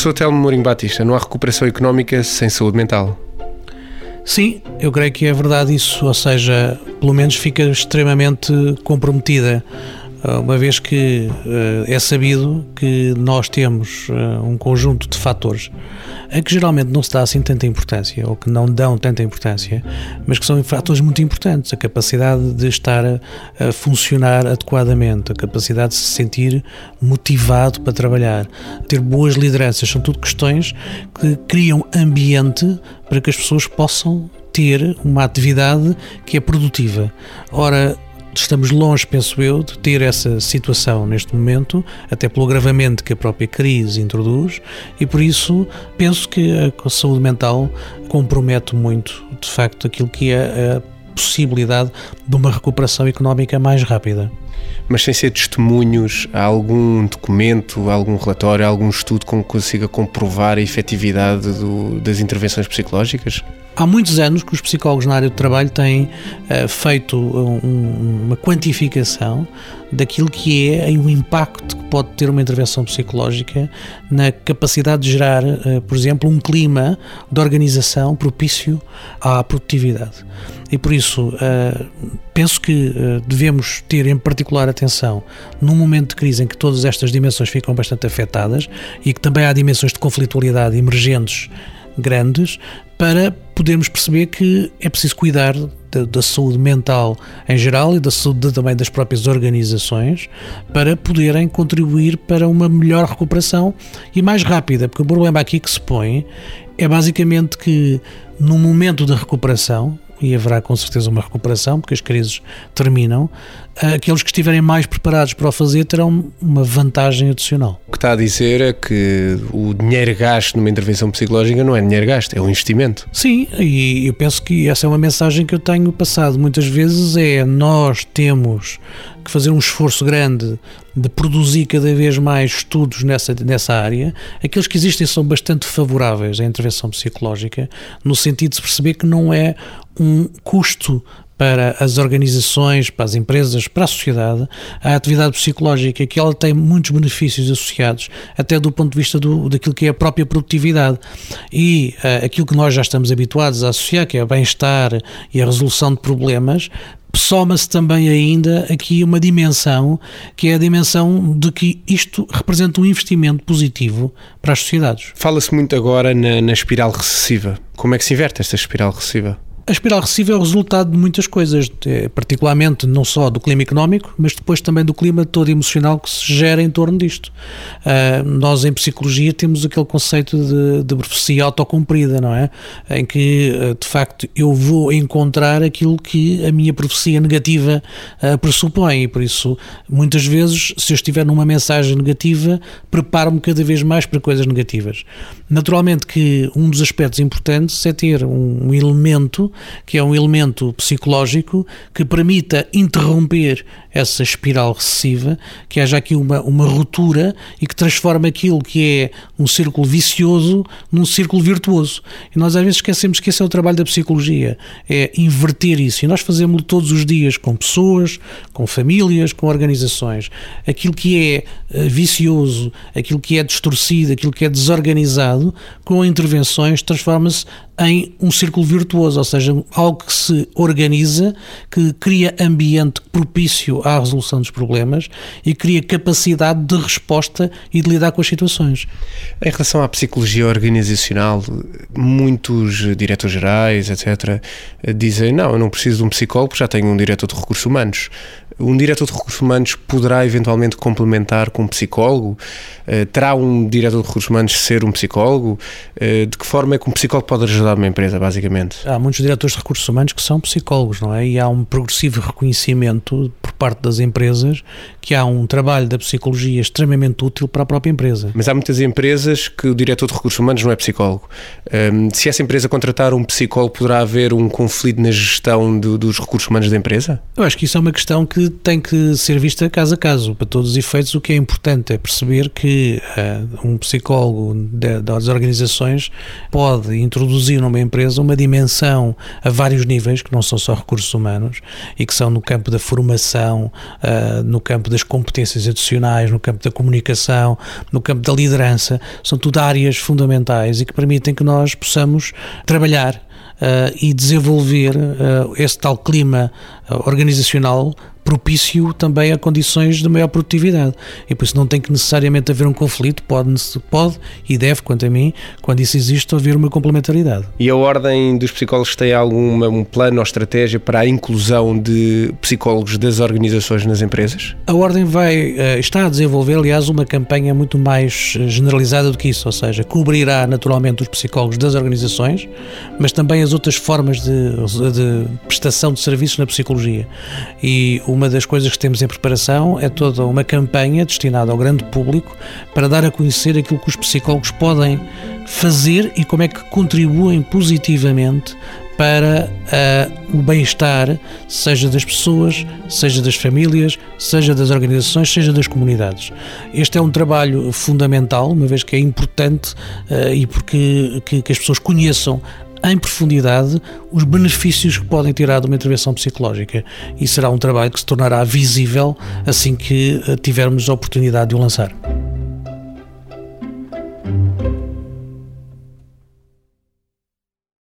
Professor Telmo Mourinho Batista, não há recuperação económica sem saúde mental. Sim, eu creio que é verdade isso, ou seja, pelo menos fica extremamente comprometida, uma vez que uh, é sabido que nós temos uh, um conjunto de fatores a que geralmente não se dá assim tanta importância, ou que não dão tanta importância, mas que são fatores muito importantes. A capacidade de estar a funcionar adequadamente, a capacidade de se sentir motivado para trabalhar, ter boas lideranças, são tudo questões que criam ambiente para que as pessoas possam ter uma atividade que é produtiva. Ora, estamos longe, penso eu, de ter essa situação neste momento, até pelo agravamento que a própria crise introduz, e por isso penso que a saúde mental compromete muito, de facto, aquilo que é a possibilidade de uma recuperação económica mais rápida. Mas sem ser testemunhos, há algum documento, algum relatório, algum estudo que consiga comprovar a efetividade do, das intervenções psicológicas? Há muitos anos que os psicólogos na área do trabalho têm uh, feito um, uma quantificação daquilo que é o impacto que pode ter uma intervenção psicológica na capacidade de gerar, uh, por exemplo, um clima de organização propício à produtividade. E por isso, uh, penso que devemos ter em particular atenção num momento de crise em que todas estas dimensões ficam bastante afetadas e que também há dimensões de conflitualidade emergentes grandes para podermos perceber que é preciso cuidar da, da, saúde mental em geral e da saúde também das próprias organizações para poderem contribuir para uma melhor recuperação e mais rápida, porque o problema aqui que se põe é basicamente que no momento da recuperação e haverá com certeza uma recuperação, porque as crises terminam, aqueles que estiverem mais preparados para o fazer terão uma vantagem adicional. O que está a dizer é que o dinheiro gasto numa intervenção psicológica não é dinheiro gasto, é um investimento. Sim, e eu penso que essa é uma mensagem que eu tenho passado muitas vezes, é nós temos que fazer um esforço grande de produzir cada vez mais estudos nessa, nessa área. Aqueles que existem são bastante favoráveis à intervenção psicológica, no sentido de se perceber que não é um custo para as organizações, para as empresas, para a sociedade, a atividade psicológica, que ela tem muitos benefícios associados, até do ponto de vista do, daquilo que é a própria produtividade. E uh, aquilo que nós já estamos habituados a associar, que é o bem-estar e a resolução de problemas, soma-se também ainda aqui uma dimensão, que é a dimensão de que isto representa um investimento positivo para as sociedades. Fala-se muito agora na, na espiral recessiva. Como é que se inverte esta espiral recessiva? A espiral recessiva é o resultado de muitas coisas, particularmente não só do clima económico, mas depois também do clima todo emocional que se gera em torno disto. Uh, nós, em psicologia, temos aquele conceito de, de profecia autocumprida, não é? Em que, uh, de facto, eu vou encontrar aquilo que a minha profecia negativa uh, pressupõe, e por isso, muitas vezes, se eu estiver numa mensagem negativa, preparo-me cada vez mais para coisas negativas. Naturalmente que um dos aspectos importantes é ter um, um elemento que é um elemento psicológico que permita interromper essa espiral recessiva, que haja aqui uma, uma ruptura e que transforme aquilo que é um círculo vicioso num círculo virtuoso. E nós às vezes esquecemos que esse é o trabalho da psicologia, é inverter isso. E nós fazemos todos os dias com pessoas, com famílias, com organizações. Aquilo que é eh, vicioso, aquilo que é distorcido, aquilo que é desorganizado, com intervenções transforma-se em um círculo virtuoso, ou seja, algo que se organiza, que cria ambiente propício à resolução dos problemas e cria capacidade de resposta e de lidar com as situações. Em relação à psicologia organizacional, muitos diretores gerais, etc., dizem: não, eu não preciso de um psicólogo, já tenho um diretor de recursos humanos. Um diretor de recursos humanos poderá eventualmente complementar com um psicólogo? Uh, terá um diretor de recursos humanos ser um psicólogo? Uh, de que forma é que um psicólogo pode ajudar uma empresa, basicamente? Há muitos diretores de recursos humanos que são psicólogos, não é? E há um progressivo reconhecimento por parte das empresas que há um trabalho da psicologia extremamente útil para a própria empresa. Mas há muitas empresas que o diretor de recursos humanos não é psicólogo. Um, se essa empresa contratar um psicólogo, poderá haver um conflito na gestão do, dos recursos humanos da empresa? Eu acho que isso é uma questão que tem que ser vista caso a caso. Para todos os efeitos, o que é importante é perceber que uh, um psicólogo de, das organizações pode introduzir numa empresa uma dimensão a vários níveis, que não são só recursos humanos, e que são no campo da formação, uh, no campo das competências adicionais, no campo da comunicação, no campo da liderança, são tudo áreas fundamentais e que permitem que nós possamos trabalhar Uh, e desenvolver uh, esse tal clima organizacional propício também a condições de maior produtividade. E por isso não tem que necessariamente haver um conflito, pode, pode e deve, quanto a mim, quando isso existe, haver uma complementaridade. E a Ordem dos Psicólogos tem algum um plano ou estratégia para a inclusão de psicólogos das organizações nas empresas? A Ordem vai, eh, está a desenvolver, aliás, uma campanha muito mais eh, generalizada do que isso, ou seja, cobrirá naturalmente os psicólogos das organizações, mas também as outras formas de, de prestação de serviços na psicologia. E uma das coisas que temos em preparação é toda uma campanha destinada ao grande público para dar a conhecer aquilo que os psicólogos podem fazer e como é que contribuem positivamente para uh, o bem-estar, seja das pessoas, seja das famílias, seja das organizações, seja das comunidades. Este é um trabalho fundamental, uma vez que é importante uh, e porque que, que as pessoas conheçam em profundidade os benefícios que podem tirar de uma intervenção psicológica. E será um trabalho que se tornará visível assim que eh, tivermos a oportunidade de o lançar.